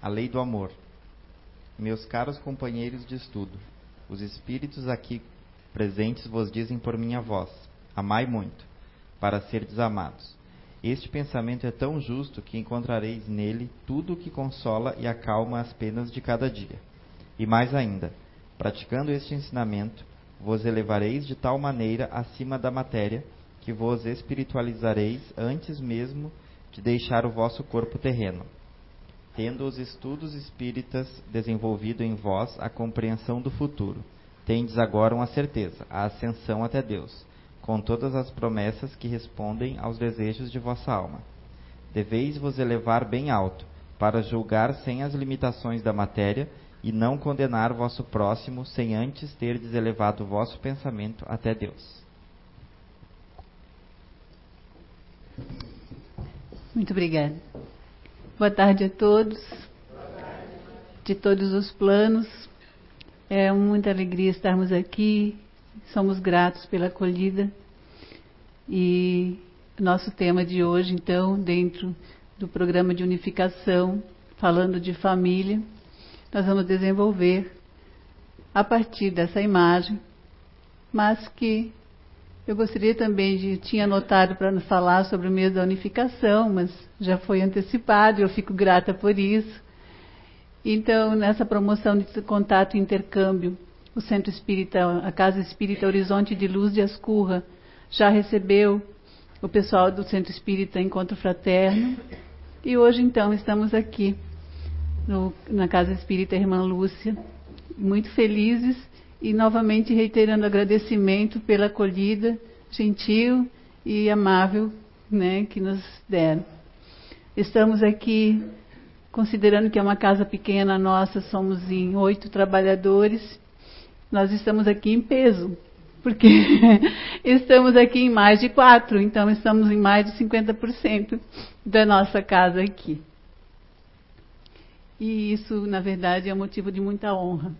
a lei do amor. Meus caros companheiros de estudo, os espíritos aqui presentes vos dizem por minha voz: amai muito, para serdes amados. Este pensamento é tão justo que encontrareis nele tudo o que consola e acalma as penas de cada dia. E mais ainda, praticando este ensinamento, vos elevareis de tal maneira acima da matéria que vos espiritualizareis antes mesmo de deixar o vosso corpo terreno. Tendo os estudos espíritas desenvolvido em vós a compreensão do futuro, tendes agora uma certeza, a ascensão até Deus com todas as promessas que respondem aos desejos de vossa alma. Deveis vos elevar bem alto, para julgar sem as limitações da matéria e não condenar vosso próximo sem antes terdes elevado vosso pensamento até Deus. Muito obrigada. Boa tarde a todos, de todos os planos. É muita alegria estarmos aqui Somos gratos pela acolhida. E nosso tema de hoje, então, dentro do programa de unificação, falando de família, nós vamos desenvolver a partir dessa imagem, mas que eu gostaria também de tinha anotado para falar sobre o mês da unificação, mas já foi antecipado, eu fico grata por isso. Então, nessa promoção de contato e intercâmbio o Centro Espírita, a Casa Espírita Horizonte de Luz de Ascurra, já recebeu o pessoal do Centro Espírita Encontro Fraterno. E hoje, então, estamos aqui no, na Casa Espírita Irmã Lúcia, muito felizes e novamente reiterando agradecimento pela acolhida gentil e amável né, que nos deram. Estamos aqui, considerando que é uma casa pequena nossa, somos em oito trabalhadores nós estamos aqui em peso, porque estamos aqui em mais de quatro, então estamos em mais de 50% da nossa casa aqui. E isso, na verdade, é motivo de muita honra.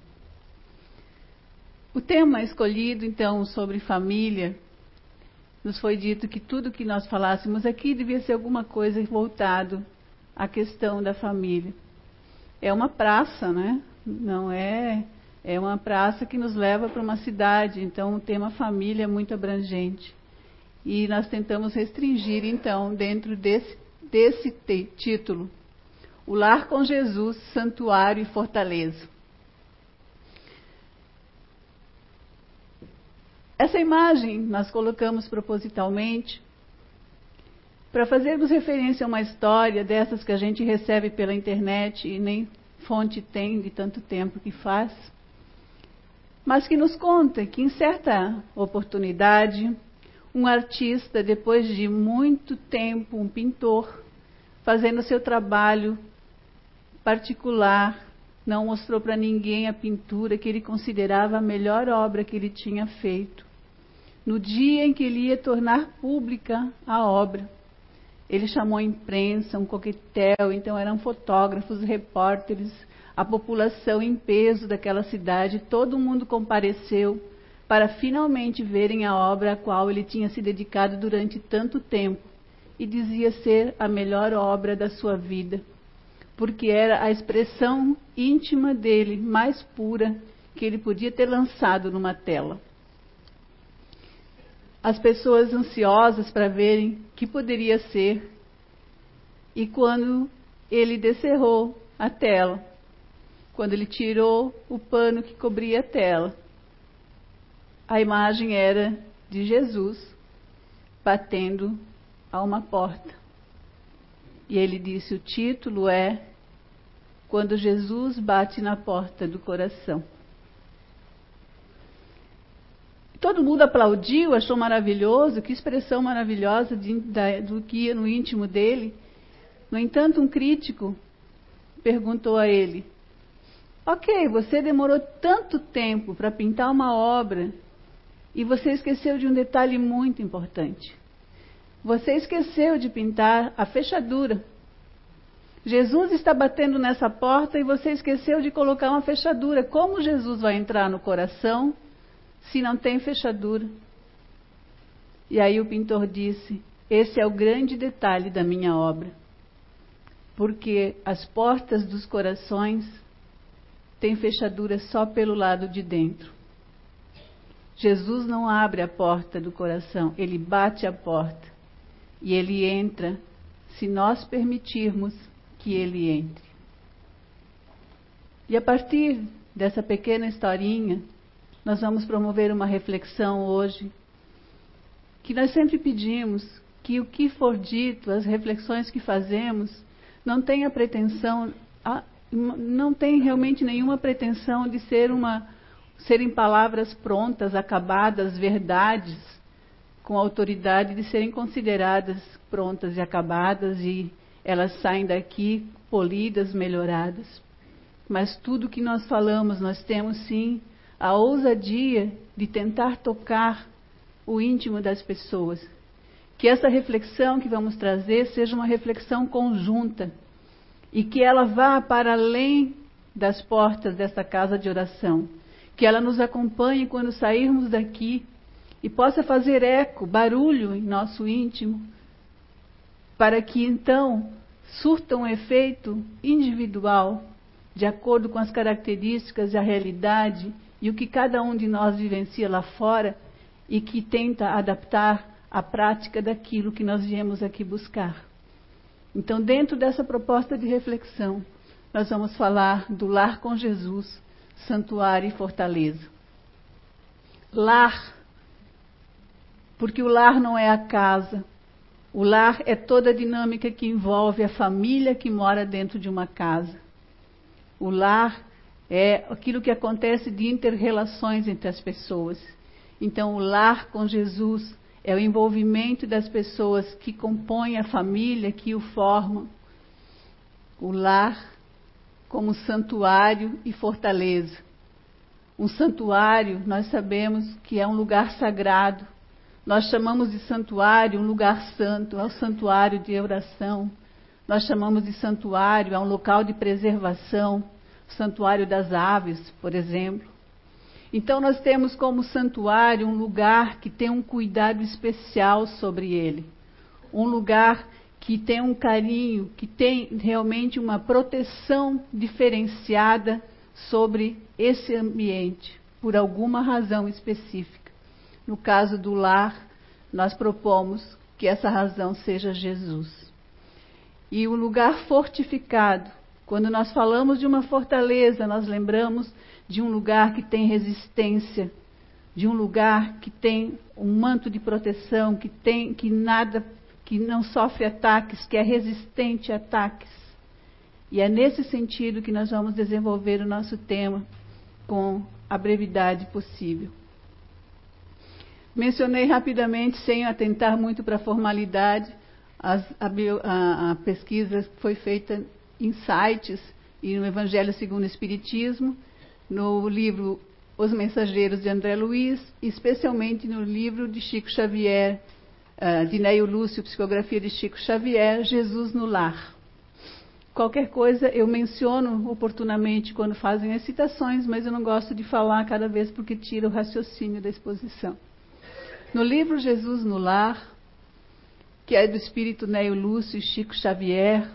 O tema escolhido, então, sobre família, nos foi dito que tudo que nós falássemos aqui devia ser alguma coisa voltado à questão da família. É uma praça, né? Não é é uma praça que nos leva para uma cidade, então o tema família é muito abrangente. E nós tentamos restringir, então, dentro desse, desse título, o lar com Jesus, santuário e fortaleza. Essa imagem nós colocamos propositalmente para fazermos referência a uma história dessas que a gente recebe pela internet e nem fonte tem de tanto tempo que faz mas que nos conta que em certa oportunidade, um artista, depois de muito tempo, um pintor, fazendo seu trabalho particular, não mostrou para ninguém a pintura que ele considerava a melhor obra que ele tinha feito. No dia em que ele ia tornar pública a obra, ele chamou a imprensa, um coquetel, então eram fotógrafos, repórteres, a população em peso daquela cidade, todo mundo compareceu para finalmente verem a obra a qual ele tinha se dedicado durante tanto tempo e dizia ser a melhor obra da sua vida, porque era a expressão íntima dele, mais pura, que ele podia ter lançado numa tela. As pessoas ansiosas para verem que poderia ser, e quando ele descerrou a tela, quando ele tirou o pano que cobria a tela. A imagem era de Jesus batendo a uma porta. E ele disse: o título é Quando Jesus bate na porta do coração. Todo mundo aplaudiu, achou maravilhoso, que expressão maravilhosa de, da, do que ia no íntimo dele. No entanto, um crítico perguntou a ele: Ok, você demorou tanto tempo para pintar uma obra e você esqueceu de um detalhe muito importante. Você esqueceu de pintar a fechadura. Jesus está batendo nessa porta e você esqueceu de colocar uma fechadura. Como Jesus vai entrar no coração se não tem fechadura? E aí o pintor disse: Esse é o grande detalhe da minha obra. porque as portas dos corações têm fechadura só pelo lado de dentro. Jesus não abre a porta do coração, ele bate a porta e ele entra se nós permitirmos que ele entre. E a partir dessa pequena historinha, nós vamos promover uma reflexão hoje que nós sempre pedimos que o que for dito, as reflexões que fazemos, não tenha pretensão, não tem realmente nenhuma pretensão de ser uma serem palavras prontas, acabadas, verdades, com autoridade de serem consideradas prontas e acabadas e elas saem daqui polidas, melhoradas. Mas tudo que nós falamos, nós temos sim a ousadia de tentar tocar o íntimo das pessoas. Que essa reflexão que vamos trazer seja uma reflexão conjunta e que ela vá para além das portas desta casa de oração que ela nos acompanhe quando sairmos daqui e possa fazer eco, barulho em nosso íntimo, para que então surta um efeito individual, de acordo com as características e a realidade e o que cada um de nós vivencia lá fora e que tenta adaptar a prática daquilo que nós viemos aqui buscar. Então, dentro dessa proposta de reflexão, nós vamos falar do lar com Jesus santuário e fortaleza. Lar, porque o lar não é a casa. O lar é toda a dinâmica que envolve a família que mora dentro de uma casa. O lar é aquilo que acontece de interrelações entre as pessoas. Então, o lar com Jesus é o envolvimento das pessoas que compõem a família, que o formam. O lar como santuário e fortaleza. Um santuário, nós sabemos que é um lugar sagrado. Nós chamamos de santuário um lugar santo, é o santuário de oração. Nós chamamos de santuário, é um local de preservação, santuário das aves, por exemplo. Então, nós temos como santuário um lugar que tem um cuidado especial sobre ele. Um lugar que tem um carinho, que tem realmente uma proteção diferenciada sobre esse ambiente, por alguma razão específica. No caso do lar, nós propomos que essa razão seja Jesus. E o lugar fortificado, quando nós falamos de uma fortaleza, nós lembramos de um lugar que tem resistência, de um lugar que tem um manto de proteção, que tem que nada que não sofre ataques, que é resistente a ataques. E é nesse sentido que nós vamos desenvolver o nosso tema com a brevidade possível. Mencionei rapidamente, sem atentar muito para a formalidade, as, a, a, a, pesquisa foi feita sites e no Evangelho segundo o Espiritismo, no livro Os Mensageiros de André Luiz, especialmente no livro de Chico Xavier, uh, de Neio Lúcio, Psicografia de Chico Xavier, Jesus no Lar. Qualquer coisa eu menciono oportunamente quando fazem as citações, mas eu não gosto de falar cada vez porque tira o raciocínio da exposição. No livro Jesus no Lar, que é do espírito Neio Lúcio e Chico Xavier,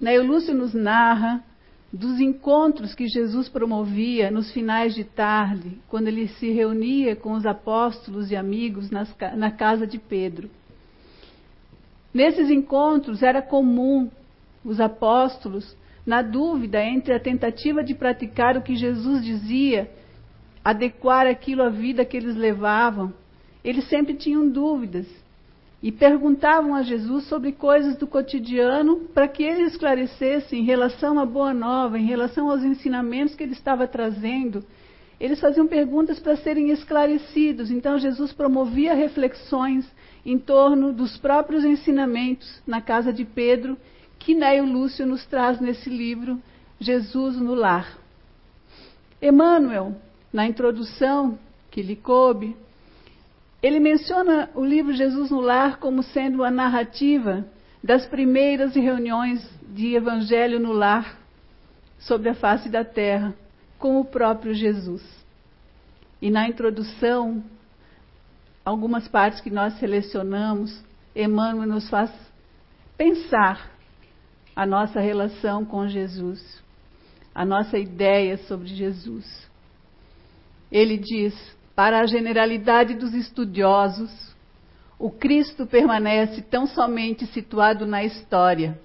Neio Lúcio nos narra dos encontros que Jesus promovia nos finais de tarde, quando ele se reunia com os apóstolos e amigos nas, na casa de Pedro. Nesses encontros era comum os apóstolos, na dúvida entre a tentativa de praticar o que Jesus dizia, adequar aquilo à vida que eles levavam, eles sempre tinham dúvidas e perguntavam a Jesus sobre coisas do cotidiano para que ele esclarecesse em relação à boa nova, em relação aos ensinamentos que ele estava trazendo. Eles faziam perguntas para serem esclarecidos. Então Jesus promovia reflexões em torno dos próprios ensinamentos na casa de Pedro, que Neio Lúcio nos traz nesse livro, Jesus no Lar. Emmanuel, na introdução que lhe coube, ele menciona o livro Jesus no Lar como sendo a narrativa das primeiras reuniões de Evangelho no Lar sobre a face da terra, com o próprio Jesus. E na introdução, algumas partes que nós selecionamos, Emmanuel nos faz pensar a nossa relação com Jesus, a nossa ideia sobre Jesus. Ele diz: para a generalidade dos estudiosos, o Cristo permanece tão somente situado na história,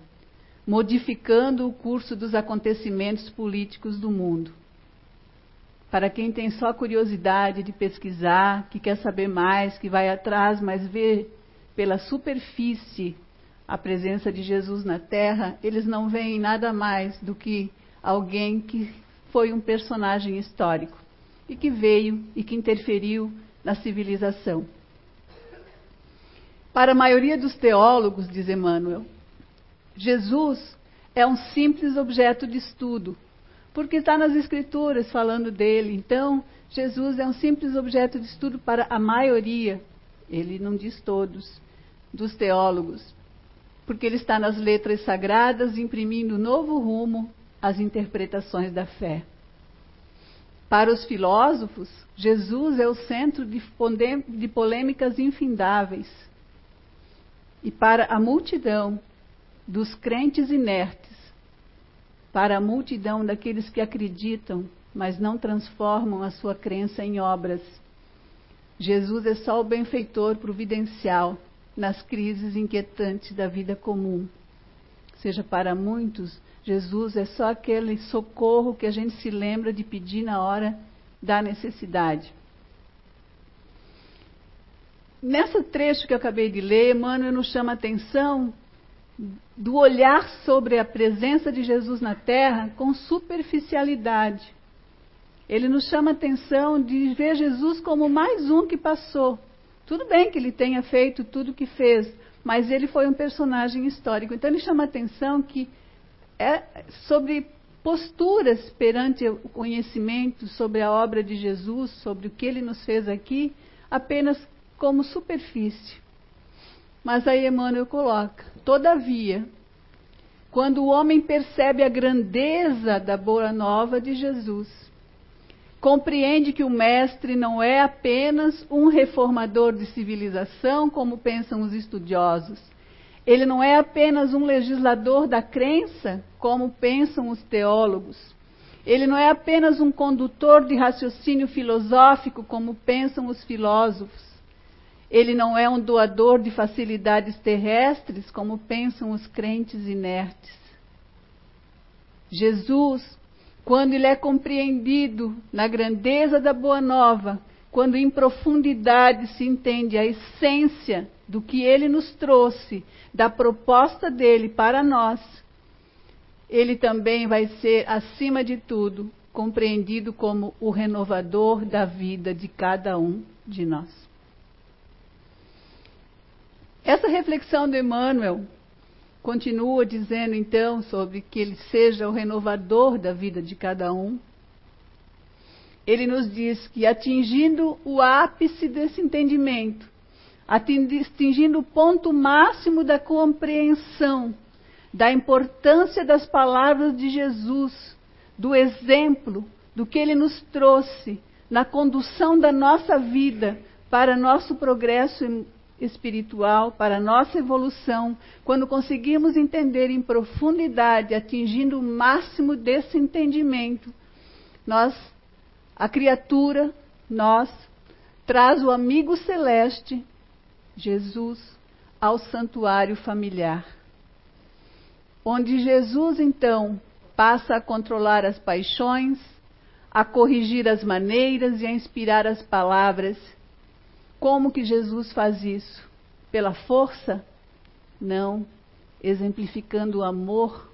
modificando o curso dos acontecimentos políticos do mundo. Para quem tem só curiosidade de pesquisar, que quer saber mais, que vai atrás, mas vê pela superfície a presença de Jesus na Terra, eles não veem nada mais do que alguém que foi um personagem histórico e que veio e que interferiu na civilização. Para a maioria dos teólogos, diz Emmanuel, Jesus é um simples objeto de estudo, porque está nas Escrituras falando dele. Então, Jesus é um simples objeto de estudo para a maioria, ele não diz todos, dos teólogos, porque ele está nas letras sagradas, imprimindo novo rumo às interpretações da fé. Para os filósofos, Jesus é o centro de, polêmicas infindáveis. E para a multidão dos crentes inertes, para a multidão daqueles que acreditam, mas não transformam a sua crença em obras, Jesus é só o benfeitor providencial nas crises inquietantes da vida comum. Seja, para muitos, Jesus é só aquele socorro que a gente se lembra de pedir na hora da necessidade. Nesse trecho que eu acabei de ler, Emmanuel nos chama a atenção do olhar sobre a presença de Jesus na Terra com superficialidade. Ele nos chama a atenção de ver Jesus como mais um que passou. Tudo bem que ele tenha feito tudo o que fez, mas ele foi um personagem histórico. Então ele chama a atenção que é sobre posturas perante o conhecimento sobre a obra de Jesus, sobre o que ele nos fez aqui, apenas como superfície. Mas aí Emmanuel coloca: todavia, quando o homem percebe a grandeza da boa nova de Jesus, compreende que o mestre não é apenas um reformador de civilização, como pensam os estudiosos, ele não é apenas um legislador da crença, como pensam os teólogos. Ele não é apenas um condutor de raciocínio filosófico, como pensam os filósofos. Ele não é um doador de facilidades terrestres, como pensam os crentes inertes. Jesus, quando ele é compreendido na grandeza da Boa Nova, quando em profundidade se entende a essência do que ele nos trouxe, da proposta dele para nós, ele também vai ser, acima de tudo, compreendido como o renovador da vida de cada um de nós. Essa reflexão do Emmanuel continua dizendo então sobre que ele seja o renovador da vida de cada um. Ele nos diz que atingindo o ápice desse entendimento, atingindo o ponto máximo da compreensão da importância das palavras de Jesus, do exemplo, do que ele nos trouxe na condução da nossa vida para nosso progresso espiritual, para nossa evolução, quando conseguimos entender em profundidade, atingindo o máximo desse entendimento, nós, a criatura, nós, traz o amigo celeste Jesus ao santuário familiar. Onde Jesus, então, passa a controlar as paixões, a corrigir as maneiras e a inspirar as palavras. Como que Jesus faz isso? Pela força? Não, exemplificando o amor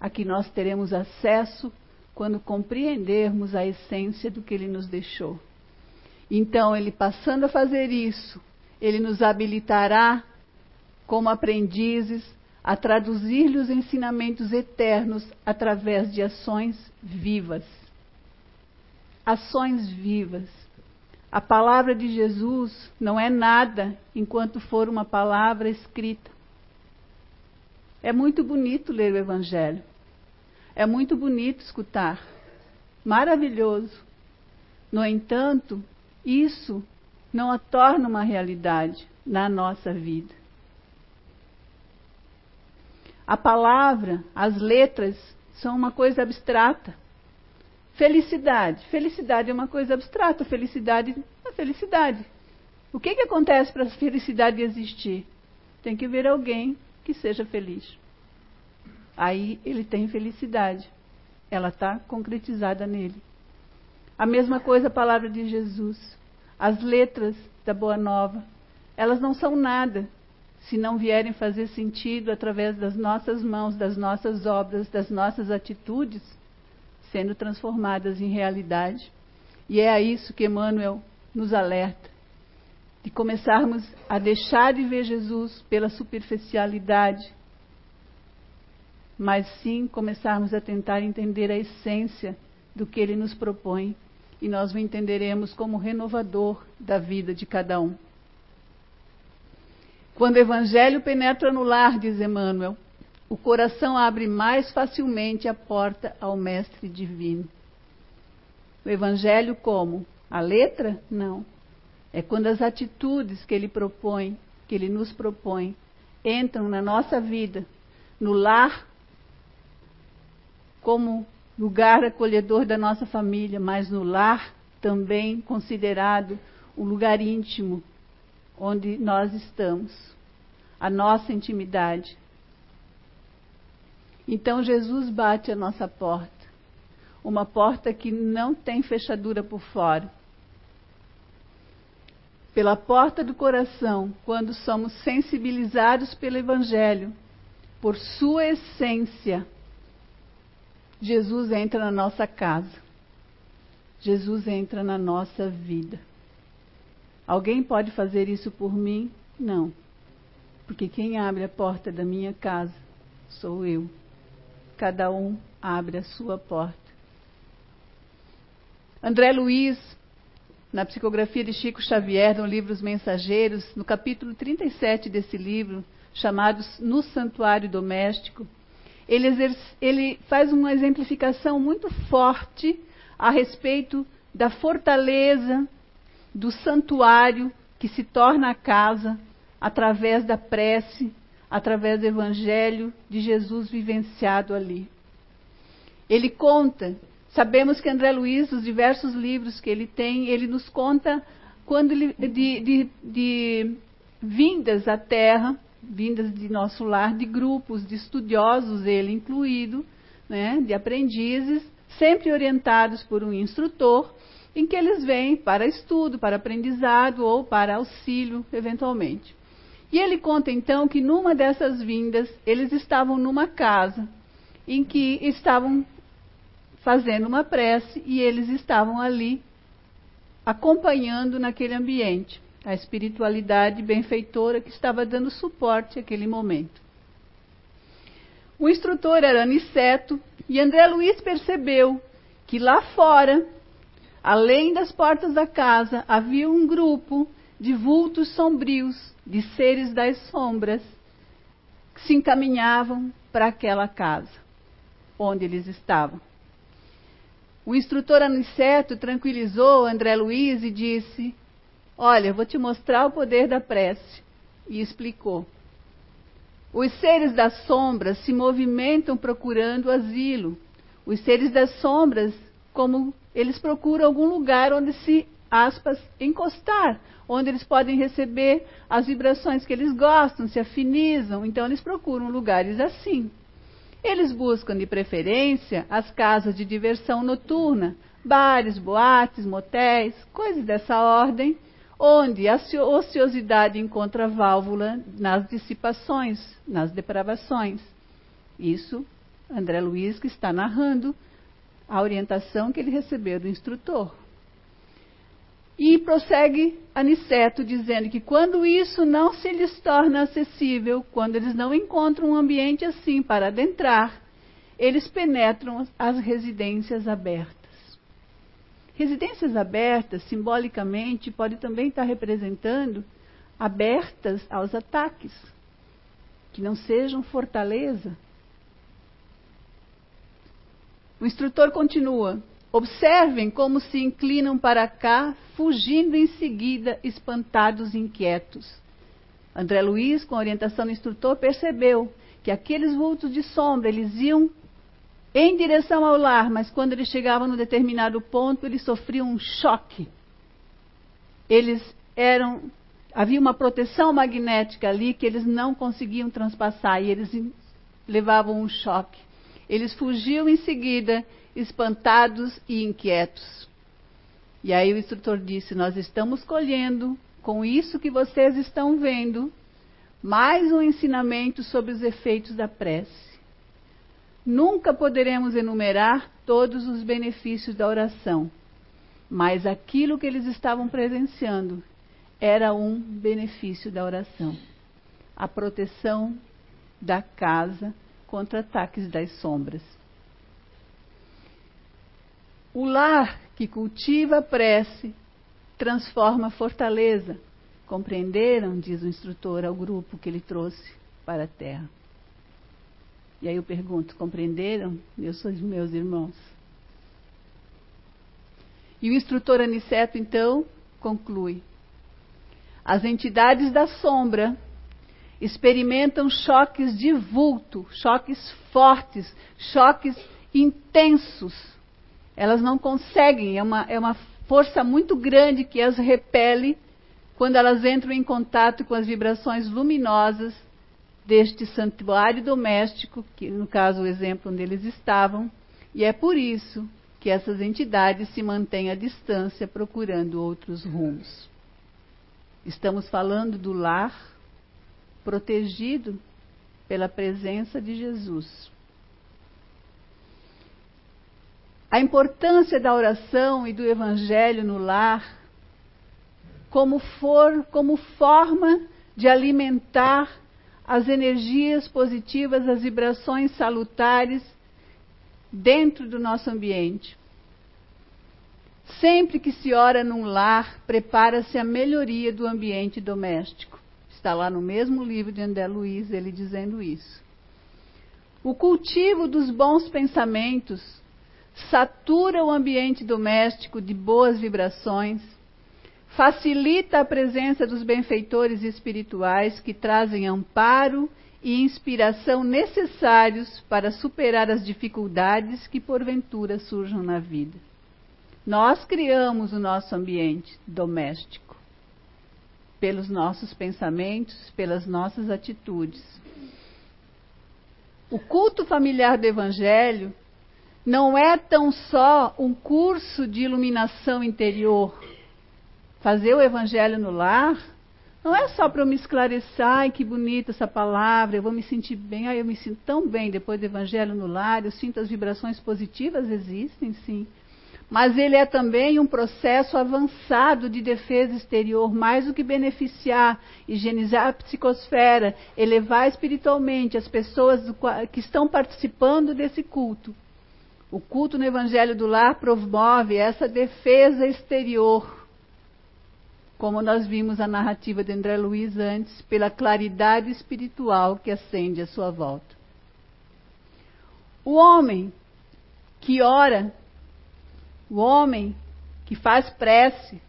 a que nós teremos acesso quando compreendermos a essência do que ele nos deixou. Então, ele passando a fazer isso, ele nos habilitará como aprendizes a traduzir-lhe os ensinamentos eternos através de ações vivas. Ações vivas. A palavra de Jesus não é nada enquanto for uma palavra escrita. É muito bonito ler o Evangelho. É muito bonito escutar. Maravilhoso. No entanto, isso não a torna uma realidade na nossa vida. A palavra, as letras, são uma coisa abstrata. Felicidade. Felicidade é uma coisa abstrata. Felicidade é felicidade. O que, que acontece para a felicidade existir? Tem que ver alguém que seja feliz. Aí ele tem felicidade. Ela está concretizada nele. A mesma coisa a palavra de Jesus. As letras da Boa Nova, elas não são nada se não vierem fazer sentido através das nossas mãos, das nossas obras, das nossas atitudes, sendo transformadas em realidade. E é a isso que Emmanuel nos alerta, de começarmos a deixar de ver Jesus pela superficialidade, mas sim começarmos a tentar entender a essência do que ele nos propõe, e nós o entenderemos como renovador da vida de cada um. Quando o evangelho penetra no lar, diz Emmanuel, o coração abre mais facilmente a porta ao Mestre Divino. O evangelho como? A letra? Não. É quando as atitudes que ele propõe, que ele nos propõe, entram na nossa vida, no lar, como lugar acolhedor da nossa família, mas no lar também considerado um lugar íntimo, onde nós estamos, a nossa intimidade. Então Jesus bate a nossa porta, uma porta que não tem fechadura por fora. Pela porta do coração, quando somos sensibilizados pelo Evangelho, por sua essência, Jesus entra na nossa casa. Jesus entra na nossa vida. Alguém pode fazer isso por mim? Não. Porque quem abre a porta da minha casa sou eu. Cada um abre a sua porta. André Luiz, na psicografia de Chico Xavier, no livro Os Mensageiros, no capítulo 37 desse livro, chamado No Santuário Doméstico, ele, ele faz uma exemplificação muito forte a respeito da fortaleza do santuário que se torna a casa através da prece, através do evangelho de Jesus vivenciado ali. Ele conta, sabemos que André Luiz, os diversos livros que ele tem, ele nos conta quando ele, de, de, de vindas à Terra, vindas de nosso lar, de grupos de estudiosos, ele incluído, né, de aprendizes, sempre orientados por um instrutor, em que eles vêm para estudo, para aprendizado ou para auxílio, eventualmente. E ele conta então que numa dessas vindas, eles estavam numa casa em que estavam fazendo uma prece e eles estavam ali acompanhando naquele ambiente a espiritualidade benfeitora que estava dando suporte àquele momento. O instrutor era Aniceto e André Luiz percebeu que lá fora Além das portas da casa, havia um grupo de vultos sombrios, de seres das sombras, que se encaminhavam para aquela casa onde eles estavam. O instrutor Aniceto tranquilizou André Luiz e disse: Olha, vou te mostrar o poder da prece. E explicou. Os seres das sombras se movimentam procurando asilo. Os seres das sombras, como eles procuram algum lugar onde se, aspas, encostar, onde eles podem receber as vibrações que eles gostam, se afinizam. Então, eles procuram lugares assim. Eles buscam, de preferência, as casas de diversão noturna, bares, boates, motéis, coisas dessa ordem, onde a ociosidade encontra válvula nas dissipações, nas depravações. Isso, André Luiz, que está narrando a orientação que ele recebeu do instrutor. E prossegue Aniceto dizendo que quando isso não se lhes torna acessível, quando eles não encontram um ambiente assim para adentrar, eles penetram as residências abertas. Residências abertas, simbolicamente, pode também estar representando abertas aos ataques, que não sejam fortaleza, o instrutor continua: Observem como se inclinam para cá, fugindo em seguida, espantados e inquietos. André Luiz, com orientação do instrutor, percebeu que aqueles vultos de sombra, eles iam em direção ao lar, mas quando eles chegavam no determinado ponto, eles sofriam um choque. Eles eram havia uma proteção magnética ali que eles não conseguiam transpassar e eles levavam um choque. Eles fugiam em seguida, espantados e inquietos. E aí o instrutor disse: Nós estamos colhendo, com isso que vocês estão vendo, mais um ensinamento sobre os efeitos da prece. Nunca poderemos enumerar todos os benefícios da oração, mas aquilo que eles estavam presenciando era um benefício da oração a proteção da casa contra ataques das sombras. O lar que cultiva a prece transforma fortaleza. Compreenderam? Diz o instrutor ao grupo que ele trouxe para a terra. E aí eu pergunto: compreenderam, meus, meus irmãos? E o instrutor Aniceto, então, conclui: as entidades da sombra experimentam choques de vulto, choques fortes, choques intensos. Elas não conseguem, é uma, é uma força muito grande que as repele quando elas entram em contato com as vibrações luminosas deste santuário doméstico, que no caso o exemplo onde eles estavam, e é por isso que essas entidades se mantêm à distância procurando outros rumos. Estamos falando do lar protegido pela presença de Jesus. A importância da oração e do evangelho no lar como for, como forma de alimentar as energias positivas, as vibrações salutares dentro do nosso ambiente. Sempre que se ora num lar, prepara-se a melhoria do ambiente doméstico. Está lá no mesmo livro de André Luiz, ele dizendo isso. O cultivo dos bons pensamentos satura o ambiente doméstico de boas vibrações, facilita a presença dos benfeitores espirituais que trazem amparo e inspiração necessários para superar as dificuldades que porventura surjam na vida. Nós criamos o nosso ambiente doméstico pelos nossos pensamentos, pelas nossas atitudes. O culto familiar do Evangelho não é tão só um curso de iluminação interior. Fazer o Evangelho no lar não é só para eu me esclarecer, ai que bonita essa palavra, eu vou me sentir bem, ai eu me sinto tão bem depois do Evangelho no lar, eu sinto as vibrações positivas, existem sim mas ele é também um processo avançado de defesa exterior, mais do que beneficiar, higienizar a psicosfera, elevar espiritualmente as pessoas que estão participando desse culto. O culto no Evangelho do Lar promove essa defesa exterior, como nós vimos a narrativa de André Luiz antes, pela claridade espiritual que acende à sua volta. O homem que ora o homem que faz prece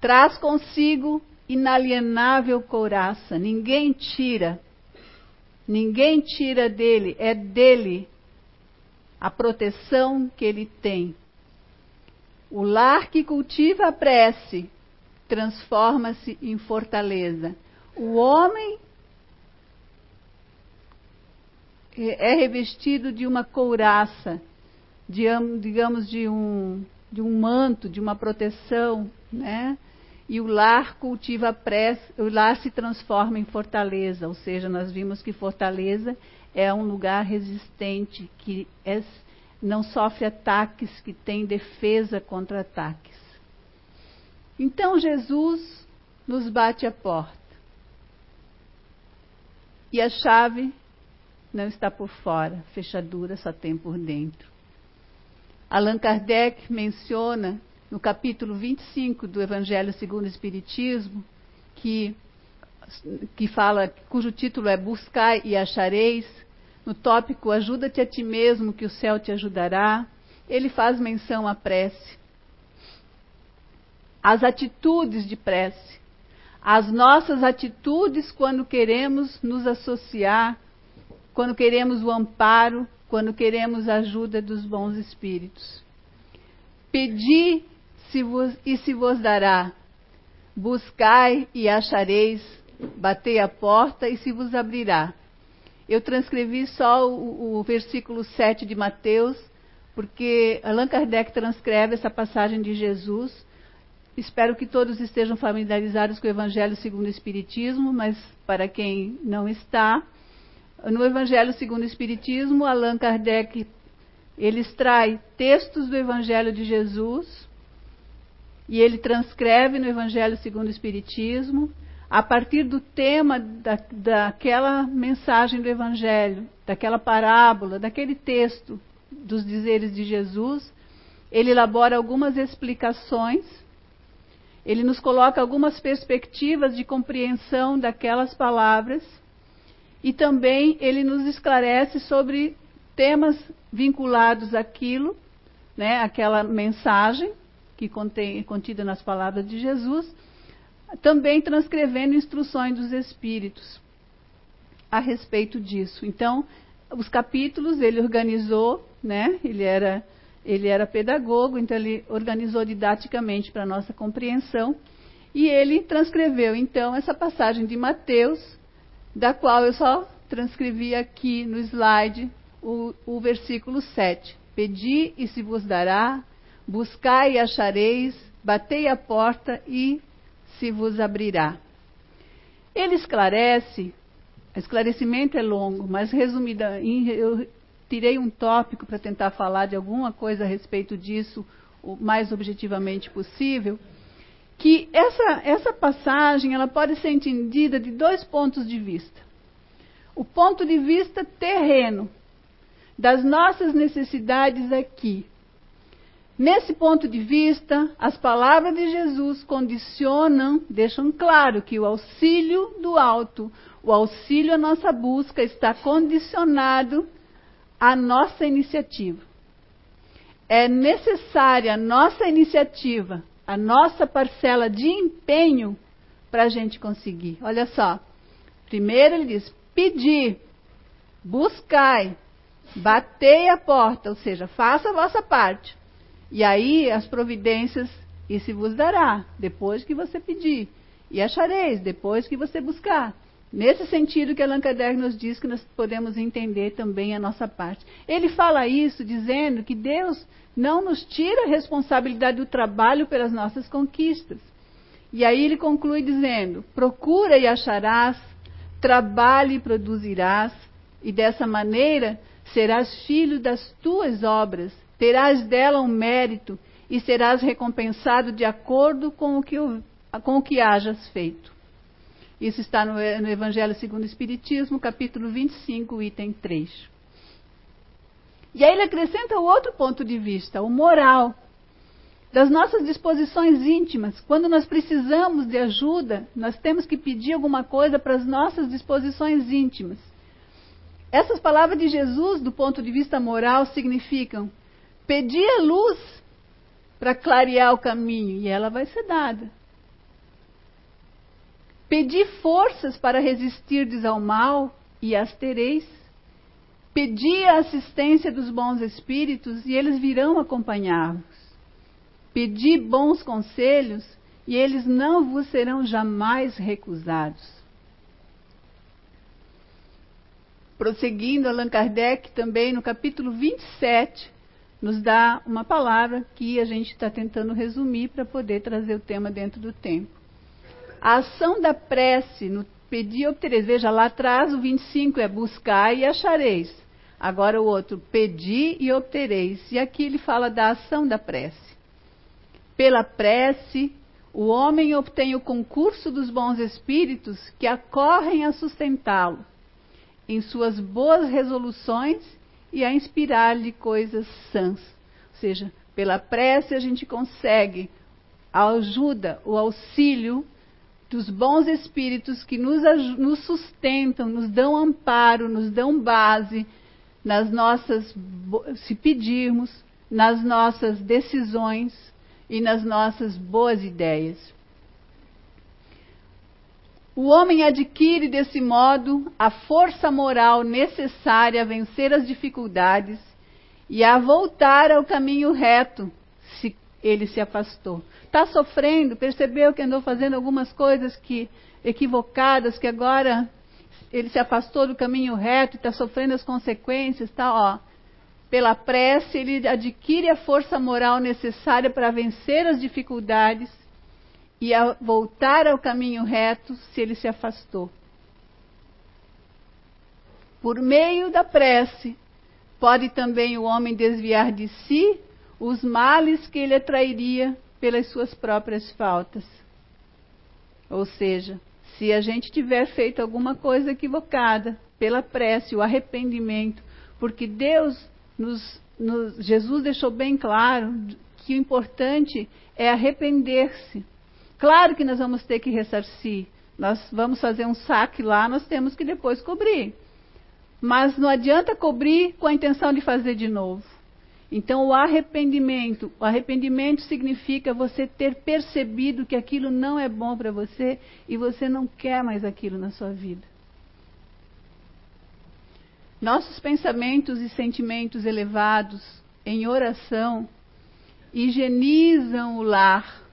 traz consigo inalienável couraça, ninguém tira, ninguém tira dele, é dele a proteção que ele tem. O lar que cultiva a prece transforma-se em fortaleza. O homem é revestido de uma couraça de, digamos, de um, de um manto, de uma proteção, né? E o lar cultiva a prece, o lar se transforma em fortaleza, ou seja, nós vimos que fortaleza é um lugar resistente, que é, não sofre ataques, que tem defesa contra ataques. Então Jesus nos bate a porta. E a chave não está por fora, fechadura só tem por dentro. Allan Kardec menciona no capítulo 25 do Evangelho segundo o Espiritismo, que, que fala, cujo título é Buscai e achareis, no tópico Ajuda-te a ti mesmo, que o céu te ajudará, ele faz menção à prece. As atitudes de prece. As nossas atitudes quando queremos nos associar quando queremos o amparo, quando queremos a ajuda dos bons espíritos. Pedi se vos, e se vos dará. Buscai e achareis. Batei a porta e se vos abrirá. Eu transcrevi só o, o versículo 7 de Mateus, porque Allan Kardec transcreve essa passagem de Jesus. Espero que todos estejam familiarizados com o Evangelho segundo o Espiritismo, mas para quem não está, no Evangelho segundo o Espiritismo, Allan Kardec ele extrai textos do Evangelho de Jesus e ele transcreve no Evangelho segundo o Espiritismo a partir do tema da, daquela mensagem do Evangelho, daquela parábola, daquele texto dos dizeres de Jesus, ele elabora algumas explicações, ele nos coloca algumas perspectivas de compreensão daquelas palavras e também ele nos esclarece sobre temas vinculados àquilo, né, aquela mensagem que contém contida nas palavras de Jesus, também transcrevendo instruções dos espíritos a respeito disso. Então, os capítulos ele organizou, né? Ele era ele era pedagogo, então ele organizou didaticamente para nossa compreensão e ele transcreveu então essa passagem de Mateus da qual eu só transcrevi aqui no slide o, o versículo 7. Pedi e se vos dará, buscai e achareis, batei a porta e se vos abrirá. Ele esclarece, esclarecimento é longo, mas resumida, eu tirei um tópico para tentar falar de alguma coisa a respeito disso o mais objetivamente possível que essa, essa passagem ela pode ser entendida de dois pontos de vista. O ponto de vista terreno, das nossas necessidades aqui. Nesse ponto de vista, as palavras de Jesus condicionam, deixam claro que o auxílio do alto, o auxílio à nossa busca está condicionado à nossa iniciativa. É necessária a nossa iniciativa a nossa parcela de empenho para a gente conseguir. Olha só. Primeiro ele diz: pedir, buscai, batei a porta, ou seja, faça a vossa parte. E aí as providências, e se vos dará, depois que você pedir. E achareis, depois que você buscar. Nesse sentido que Allan Kardec nos diz que nós podemos entender também a nossa parte. Ele fala isso dizendo que Deus não nos tira a responsabilidade do trabalho pelas nossas conquistas. E aí ele conclui dizendo: procura e acharás, trabalhe e produzirás, e dessa maneira serás filho das tuas obras, terás dela um mérito e serás recompensado de acordo com o que, com o que hajas feito. Isso está no, no Evangelho segundo o Espiritismo, capítulo 25, item 3. E aí ele acrescenta o outro ponto de vista, o moral. Das nossas disposições íntimas. Quando nós precisamos de ajuda, nós temos que pedir alguma coisa para as nossas disposições íntimas. Essas palavras de Jesus, do ponto de vista moral, significam pedir a luz para clarear o caminho e ela vai ser dada. Pedi forças para resistirdes ao mal e as tereis. Pedi a assistência dos bons espíritos e eles virão acompanhar-vos. Pedi bons conselhos e eles não vos serão jamais recusados. Prosseguindo, Allan Kardec também no capítulo 27 nos dá uma palavra que a gente está tentando resumir para poder trazer o tema dentro do tempo. A ação da prece no pedir obtereis. Veja, lá atrás o 25 é buscar e achareis. Agora o outro, pedir e obtereis. E aqui ele fala da ação da prece. Pela prece, o homem obtém o concurso dos bons espíritos que acorrem a sustentá-lo em suas boas resoluções e a inspirar-lhe coisas sãs. Ou seja, pela prece a gente consegue a ajuda, o auxílio dos bons espíritos que nos, nos sustentam, nos dão amparo, nos dão base nas nossas, se pedirmos, nas nossas decisões e nas nossas boas ideias. O homem adquire desse modo a força moral necessária a vencer as dificuldades e a voltar ao caminho reto, se ele se afastou. Está sofrendo, percebeu que andou fazendo algumas coisas que equivocadas, que agora ele se afastou do caminho reto e está sofrendo as consequências, tá, ó. Pela prece, ele adquire a força moral necessária para vencer as dificuldades e a voltar ao caminho reto se ele se afastou. Por meio da prece, pode também o homem desviar de si os males que ele atrairia pelas suas próprias faltas. Ou seja, se a gente tiver feito alguma coisa equivocada, pela prece, o arrependimento, porque Deus nos, nos, Jesus deixou bem claro que o importante é arrepender-se. Claro que nós vamos ter que ressarcir. Nós vamos fazer um saque lá, nós temos que depois cobrir. Mas não adianta cobrir com a intenção de fazer de novo. Então, o arrependimento, o arrependimento significa você ter percebido que aquilo não é bom para você e você não quer mais aquilo na sua vida. Nossos pensamentos e sentimentos elevados em oração higienizam o lar,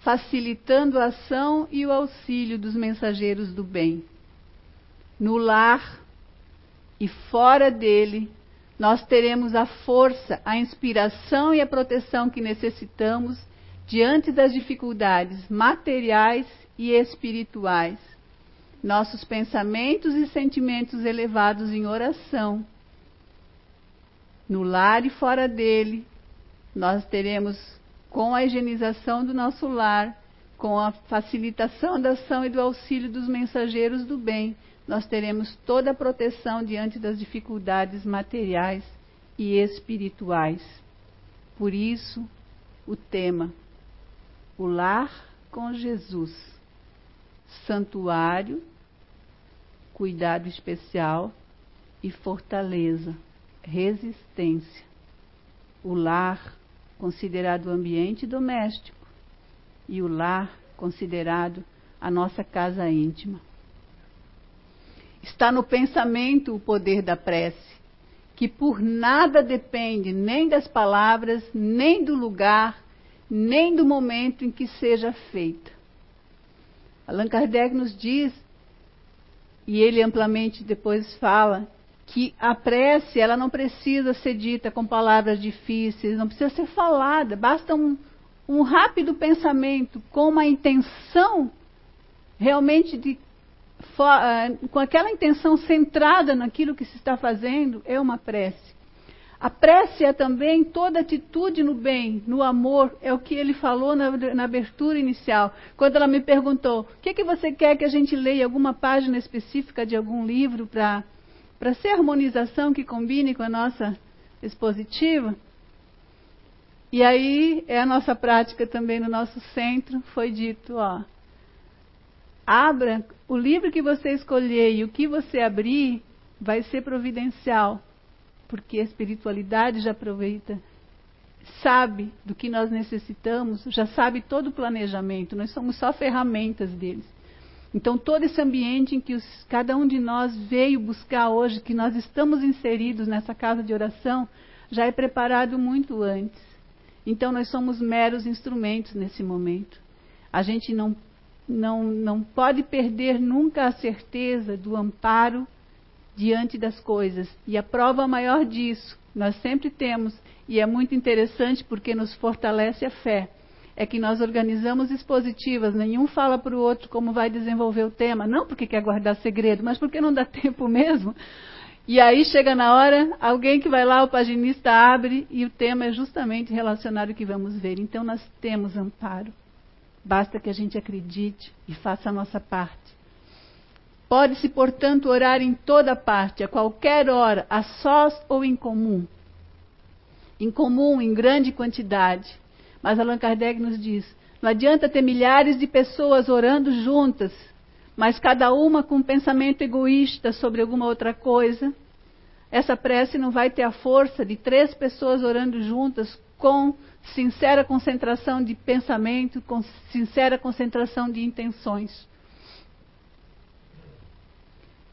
facilitando a ação e o auxílio dos mensageiros do bem. No lar e fora dele, nós teremos a força, a inspiração e a proteção que necessitamos diante das dificuldades materiais e espirituais. Nossos pensamentos e sentimentos elevados em oração, no lar e fora dele, nós teremos, com a higienização do nosso lar, com a facilitação da ação e do auxílio dos mensageiros do bem, nós teremos toda a proteção diante das dificuldades materiais e espirituais. Por isso, o tema: o lar com Jesus. Santuário, cuidado especial e fortaleza, resistência. O lar considerado o ambiente doméstico e o lar considerado a nossa casa íntima. Está no pensamento o poder da prece, que por nada depende nem das palavras, nem do lugar, nem do momento em que seja feita. Allan Kardec nos diz, e ele amplamente depois fala, que a prece ela não precisa ser dita com palavras difíceis, não precisa ser falada, basta um, um rápido pensamento com uma intenção realmente de ah, com aquela intenção centrada naquilo que se está fazendo, é uma prece. A prece é também toda atitude no bem, no amor, é o que ele falou na, na abertura inicial. Quando ela me perguntou: o que, que você quer que a gente leia? Alguma página específica de algum livro para ser harmonização que combine com a nossa expositiva? E aí é a nossa prática também no nosso centro, foi dito, ó, abra o livro que você escolher e o que você abrir vai ser providencial, porque a espiritualidade já aproveita, sabe do que nós necessitamos, já sabe todo o planejamento, nós somos só ferramentas deles. Então, todo esse ambiente em que os, cada um de nós veio buscar hoje, que nós estamos inseridos nessa casa de oração, já é preparado muito antes. Então, nós somos meros instrumentos nesse momento. A gente não não, não pode perder nunca a certeza do amparo diante das coisas. E a prova maior disso, nós sempre temos, e é muito interessante porque nos fortalece a fé, é que nós organizamos expositivas, nenhum fala para o outro como vai desenvolver o tema, não porque quer guardar segredo, mas porque não dá tempo mesmo. E aí chega na hora, alguém que vai lá, o paginista abre e o tema é justamente relacionado ao que vamos ver. Então nós temos amparo. Basta que a gente acredite e faça a nossa parte. Pode-se, portanto, orar em toda parte, a qualquer hora, a sós ou em comum. Em comum, em grande quantidade. Mas Allan Kardec nos diz: não adianta ter milhares de pessoas orando juntas, mas cada uma com um pensamento egoísta sobre alguma outra coisa. Essa prece não vai ter a força de três pessoas orando juntas com sincera concentração de pensamento, com sincera concentração de intenções.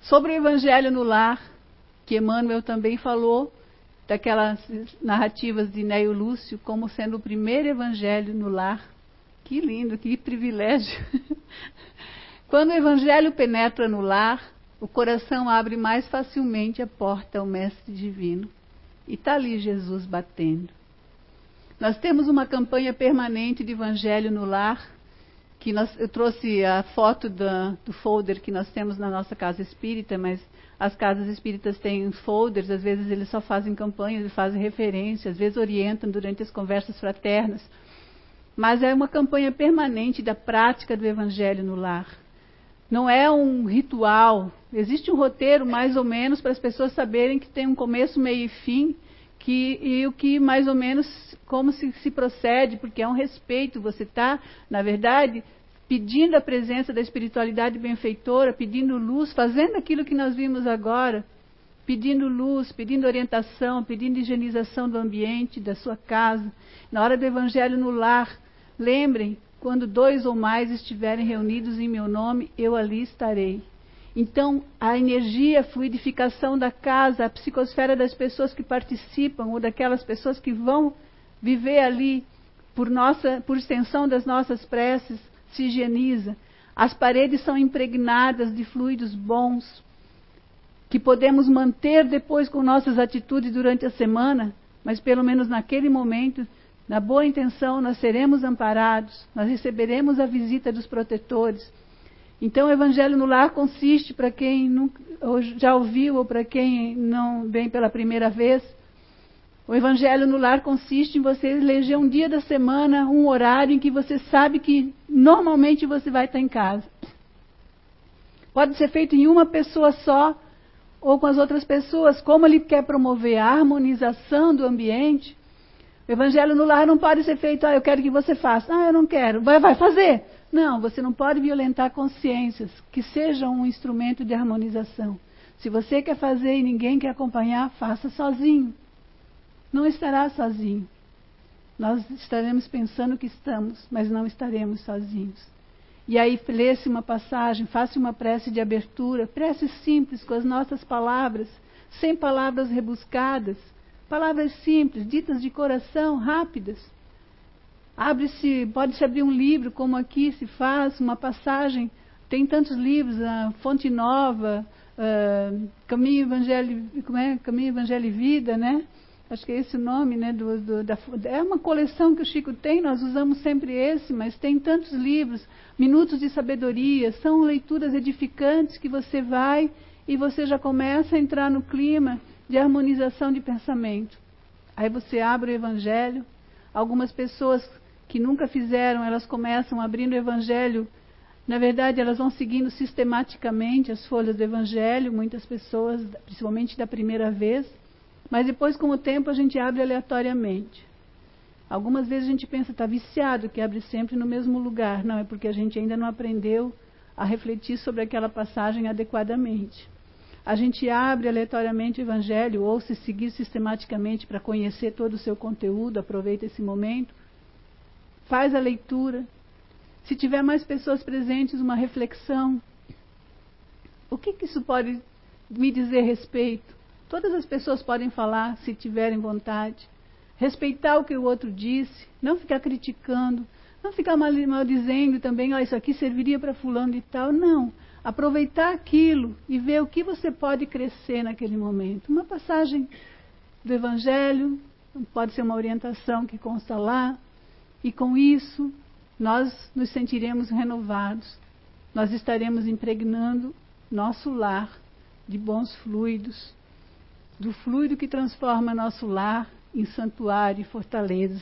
Sobre o Evangelho no Lar, que Emmanuel também falou, daquelas narrativas de Neio Lúcio como sendo o primeiro Evangelho no lar. Que lindo, que privilégio! Quando o Evangelho penetra no lar, o coração abre mais facilmente a porta ao Mestre Divino. E está ali Jesus batendo. Nós temos uma campanha permanente de Evangelho no lar, que nós, eu trouxe a foto da, do folder que nós temos na nossa casa espírita, mas as casas espíritas têm folders, às vezes eles só fazem campanhas e fazem referência, às vezes orientam durante as conversas fraternas. Mas é uma campanha permanente da prática do Evangelho no lar. Não é um ritual. Existe um roteiro, mais ou menos, para as pessoas saberem que tem um começo, meio e fim, que, e o que mais ou menos como se, se procede, porque é um respeito. Você está, na verdade, pedindo a presença da espiritualidade benfeitora, pedindo luz, fazendo aquilo que nós vimos agora, pedindo luz, pedindo orientação, pedindo higienização do ambiente, da sua casa. Na hora do evangelho no lar, lembrem, quando dois ou mais estiverem reunidos em meu nome, eu ali estarei. Então, a energia, a fluidificação da casa, a psicosfera das pessoas que participam ou daquelas pessoas que vão viver ali por nossa, por extensão das nossas preces, se higieniza. As paredes são impregnadas de fluidos bons que podemos manter depois com nossas atitudes durante a semana, mas pelo menos naquele momento na boa intenção, nós seremos amparados, nós receberemos a visita dos protetores. Então, o Evangelho no Lar consiste, para quem nunca, já ouviu ou para quem não vem pela primeira vez, o Evangelho no Lar consiste em você eleger um dia da semana, um horário em que você sabe que normalmente você vai estar em casa. Pode ser feito em uma pessoa só ou com as outras pessoas. Como ele quer promover a harmonização do ambiente, o evangelho no lar não pode ser feito, ah, eu quero que você faça. Ah, eu não quero. Vai, vai fazer. Não, você não pode violentar consciências que sejam um instrumento de harmonização. Se você quer fazer e ninguém quer acompanhar, faça sozinho. Não estará sozinho. Nós estaremos pensando que estamos, mas não estaremos sozinhos. E aí, lê-se uma passagem, faça uma prece de abertura, prece simples, com as nossas palavras, sem palavras rebuscadas Palavras simples, ditas de coração, rápidas. Abre-se, pode-se abrir um livro, como aqui se faz, uma passagem. Tem tantos livros, a Fonte Nova, uh, Caminho Evangelho, como é? Caminho Evangelho e Vida, né? Acho que é esse nome, né? Do, do, da, é uma coleção que o Chico tem, nós usamos sempre esse, mas tem tantos livros, Minutos de Sabedoria, são leituras edificantes que você vai e você já começa a entrar no clima de harmonização de pensamento. Aí você abre o Evangelho. Algumas pessoas que nunca fizeram, elas começam abrindo o Evangelho. Na verdade, elas vão seguindo sistematicamente as folhas do Evangelho, muitas pessoas, principalmente da primeira vez. Mas depois, com o tempo, a gente abre aleatoriamente. Algumas vezes a gente pensa, está viciado, que abre sempre no mesmo lugar. Não, é porque a gente ainda não aprendeu a refletir sobre aquela passagem adequadamente a gente abre aleatoriamente o Evangelho ou se seguir sistematicamente para conhecer todo o seu conteúdo, aproveita esse momento, faz a leitura. Se tiver mais pessoas presentes, uma reflexão. O que, que isso pode me dizer respeito? Todas as pessoas podem falar se tiverem vontade. Respeitar o que o outro disse, não ficar criticando, não ficar mal, mal dizendo também, oh, isso aqui serviria para fulano e tal. Não aproveitar aquilo e ver o que você pode crescer naquele momento. Uma passagem do Evangelho, pode ser uma orientação que consta lá, e com isso nós nos sentiremos renovados, nós estaremos impregnando nosso lar de bons fluidos, do fluido que transforma nosso lar em santuário e fortaleza.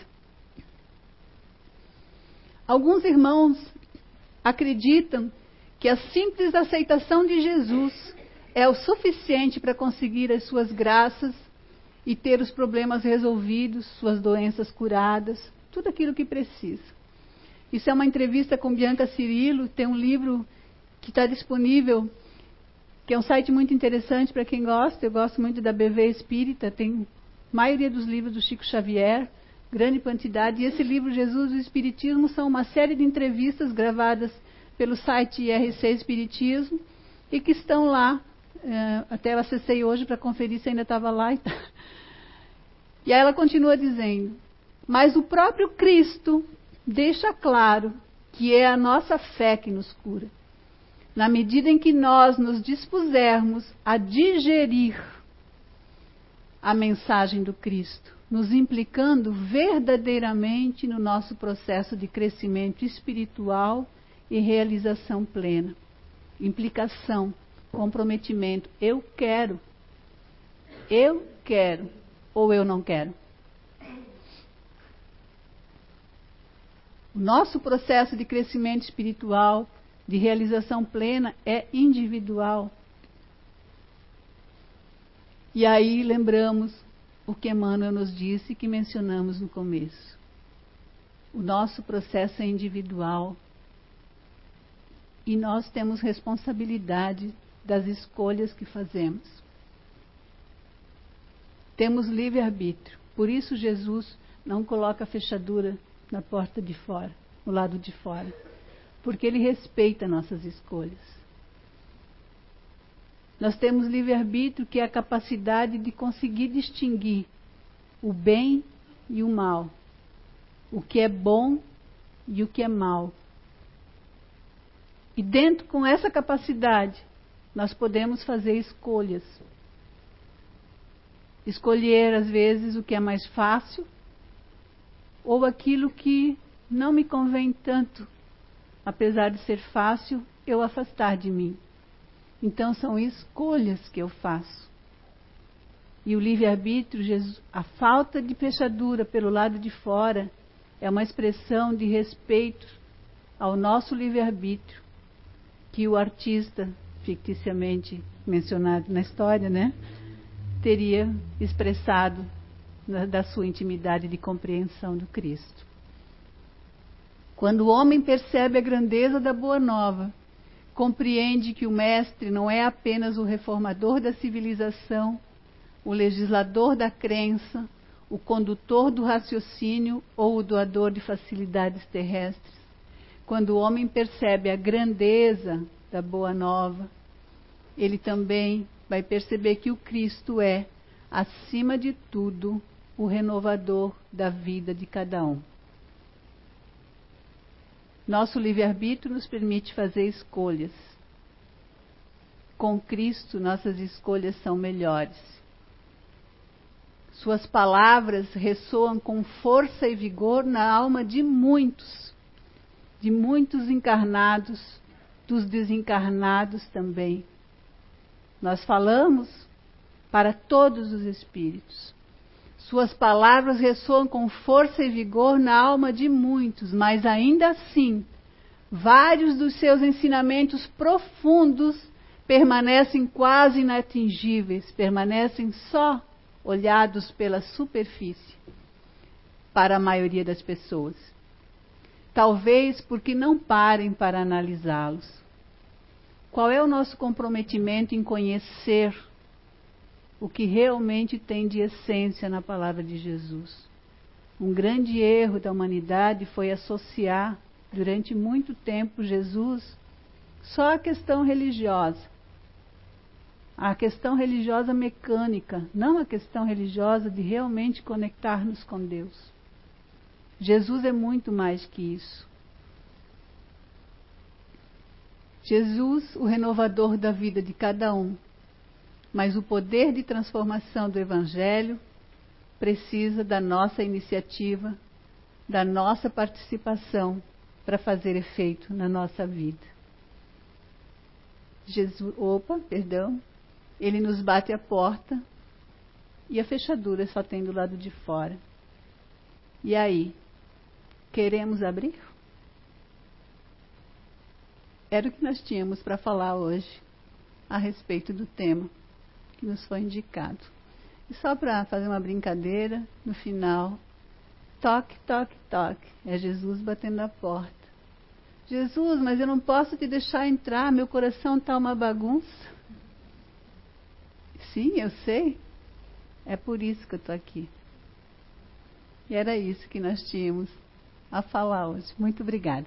Alguns irmãos acreditam que a simples aceitação de Jesus é o suficiente para conseguir as suas graças e ter os problemas resolvidos, suas doenças curadas, tudo aquilo que precisa. Isso é uma entrevista com Bianca Cirilo, tem um livro que está disponível, que é um site muito interessante para quem gosta. Eu gosto muito da BV Espírita, tem a maioria dos livros do Chico Xavier, grande quantidade. E esse livro, Jesus e o Espiritismo, são uma série de entrevistas gravadas pelo site IRC Espiritismo e que estão lá É, até eu acessei hoje para conferir se ainda estava lá. Tá. e aí ela continua dizendo: Mas o próprio Cristo deixa claro que é a nossa fé que nos cura. Na medida em que nós nos dispusermos a digerir a mensagem do Cristo, nos implicando verdadeiramente no nosso processo de crescimento espiritual e realização plena. Implicação, comprometimento. Eu quero. Eu quero. Ou eu não quero. O nosso processo de crescimento espiritual, de realização plena, é individual. E aí lembramos o que Emmanuel nos disse que mencionamos no começo. O nosso processo é individual. E nós temos responsabilidade das escolhas que fazemos. Temos livre-arbítrio. Por isso, Jesus não coloca fechadura na porta de fora, no lado de fora. Porque ele respeita nossas escolhas. Nós temos livre-arbítrio, que é a capacidade de conseguir distinguir o bem e o mal, o que é bom e o que é mal. E dentro com essa capacidade, nós podemos fazer escolhas. Escolher, às vezes, o que é mais fácil ou aquilo que não me convém tanto, apesar de ser fácil, eu afastar de mim. Então, são escolhas que eu faço. E o livre-arbítrio, a falta de fechadura pelo lado de fora, é uma expressão de respeito ao nosso livre-arbítrio que o artista, ficticiamente mencionado na história, né, teria expressado da sua intimidade de compreensão do Cristo. Quando o homem percebe a grandeza da Boa Nova, compreende que o Mestre não é apenas o reformador da civilização, o legislador da crença, o condutor do raciocínio ou o doador de facilidades terrestres, quando o homem percebe a grandeza da Boa Nova, ele também vai perceber que o Cristo é, acima de tudo, o renovador da vida de cada um. Nosso livre-arbítrio nos permite fazer escolhas. Com Cristo, nossas escolhas são melhores. Suas palavras ressoam com força e vigor na alma de muitos de muitos encarnados, dos desencarnados também. Nós falamos para todos os espíritos. Suas palavras ressoam com força e vigor na alma de muitos, mas ainda assim, vários dos seus ensinamentos profundos permanecem quase inatingíveis, permanecem só olhados pela superfície para a maioria das pessoas talvez porque não parem para analisá-los. Qual é o nosso comprometimento em conhecer o que realmente tem de essência na palavra de Jesus? Um grande erro da humanidade foi associar, durante muito tempo, Jesus só à questão religiosa. A questão religiosa mecânica, não a questão religiosa de realmente conectar-nos com Deus. Jesus é muito mais que isso. Jesus, o renovador da vida de cada um, mas o poder de transformação do Evangelho precisa da nossa iniciativa, da nossa participação para fazer efeito na nossa vida. Jesus, opa, perdão, ele nos bate a porta e a fechadura só tem do lado de fora. E aí, Queremos abrir? Era o que nós tínhamos para falar hoje a respeito do tema que nos foi indicado. E só para fazer uma brincadeira, no final, toque, toque, toque. É Jesus batendo a porta. Jesus, mas eu não posso te deixar entrar, meu coração está uma bagunça. Sim, eu sei. É por isso que eu estou aqui. E era isso que nós tínhamos a falar hoje. Muito obrigada.